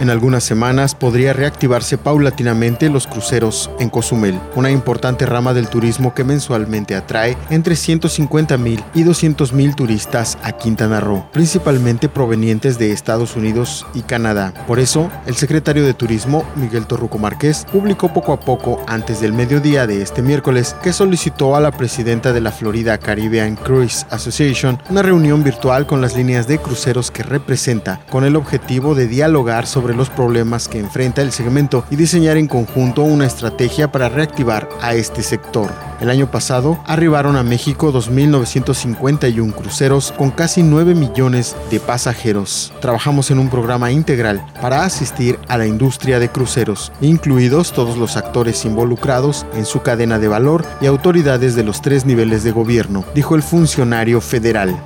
En algunas semanas podría reactivarse paulatinamente los cruceros en Cozumel, una importante rama del turismo que mensualmente atrae entre 150 mil y 200 mil turistas a Quintana Roo, principalmente provenientes de Estados Unidos y Canadá. Por eso, el secretario de Turismo, Miguel Torruco Márquez, publicó poco a poco antes del mediodía de este miércoles que solicitó a la presidenta de la Florida Caribbean Cruise Association una reunión virtual con las líneas de cruceros que representa, con el objetivo de dialogar los problemas que enfrenta el segmento y diseñar en conjunto una estrategia para reactivar a este sector. El año pasado arribaron a México 2.951 cruceros con casi 9 millones de pasajeros. Trabajamos en un programa integral para asistir a la industria de cruceros, incluidos todos los actores involucrados en su cadena de valor y autoridades de los tres niveles de gobierno, dijo el funcionario federal.